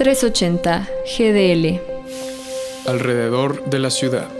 380 GDL. Alrededor de la ciudad.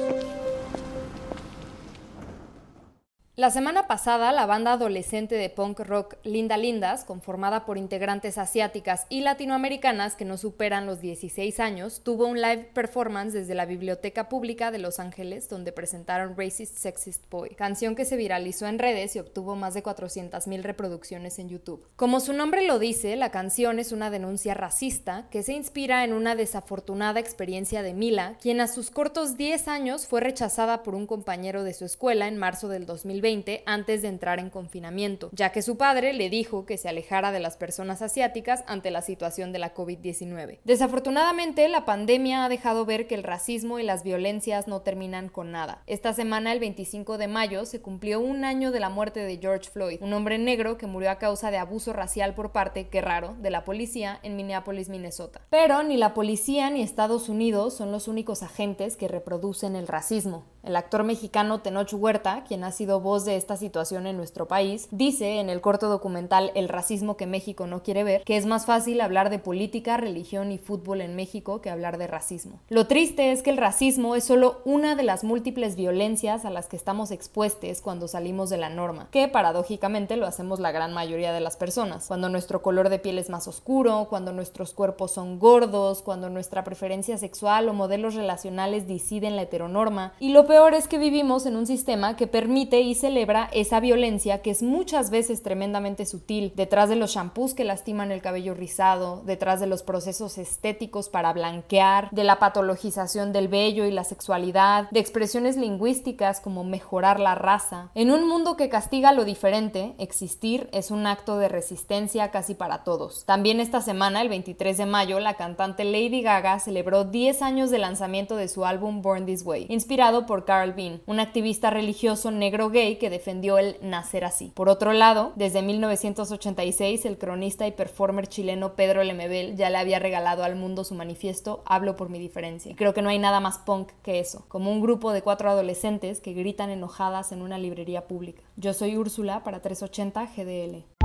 La semana pasada, la banda adolescente de punk rock Linda Lindas, conformada por integrantes asiáticas y latinoamericanas que no superan los 16 años, tuvo un live performance desde la Biblioteca Pública de Los Ángeles, donde presentaron Racist Sexist Boy, canción que se viralizó en redes y obtuvo más de 400.000 reproducciones en YouTube. Como su nombre lo dice, la canción es una denuncia racista que se inspira en una desafortunada experiencia de Mila, quien a sus cortos 10 años fue rechazada por un compañero de su escuela en marzo del 2020 antes de entrar en confinamiento, ya que su padre le dijo que se alejara de las personas asiáticas ante la situación de la COVID-19. Desafortunadamente, la pandemia ha dejado ver que el racismo y las violencias no terminan con nada. Esta semana, el 25 de mayo, se cumplió un año de la muerte de George Floyd, un hombre negro que murió a causa de abuso racial por parte, qué raro, de la policía en Minneapolis, Minnesota. Pero ni la policía ni Estados Unidos son los únicos agentes que reproducen el racismo. El actor mexicano Tenoch Huerta, quien ha sido voz de esta situación en nuestro país, dice en el corto documental El racismo que México no quiere ver que es más fácil hablar de política, religión y fútbol en México que hablar de racismo. Lo triste es que el racismo es solo una de las múltiples violencias a las que estamos expuestos cuando salimos de la norma, que paradójicamente lo hacemos la gran mayoría de las personas, cuando nuestro color de piel es más oscuro, cuando nuestros cuerpos son gordos, cuando nuestra preferencia sexual o modelos relacionales deciden la heteronorma y lo peor es que vivimos en un sistema que permite y celebra esa violencia que es muchas veces tremendamente sutil, detrás de los shampoos que lastiman el cabello rizado, detrás de los procesos estéticos para blanquear, de la patologización del vello y la sexualidad, de expresiones lingüísticas como mejorar la raza. En un mundo que castiga lo diferente, existir es un acto de resistencia casi para todos. También esta semana, el 23 de mayo, la cantante Lady Gaga celebró 10 años de lanzamiento de su álbum Born This Way, inspirado por Carl Bean, un activista religioso negro gay que defendió el nacer así. Por otro lado, desde 1986, el cronista y performer chileno Pedro Lemebel ya le había regalado al mundo su manifiesto Hablo por mi diferencia. creo que no hay nada más punk que eso, como un grupo de cuatro adolescentes que gritan enojadas en una librería pública. Yo soy Úrsula para 380 GDL.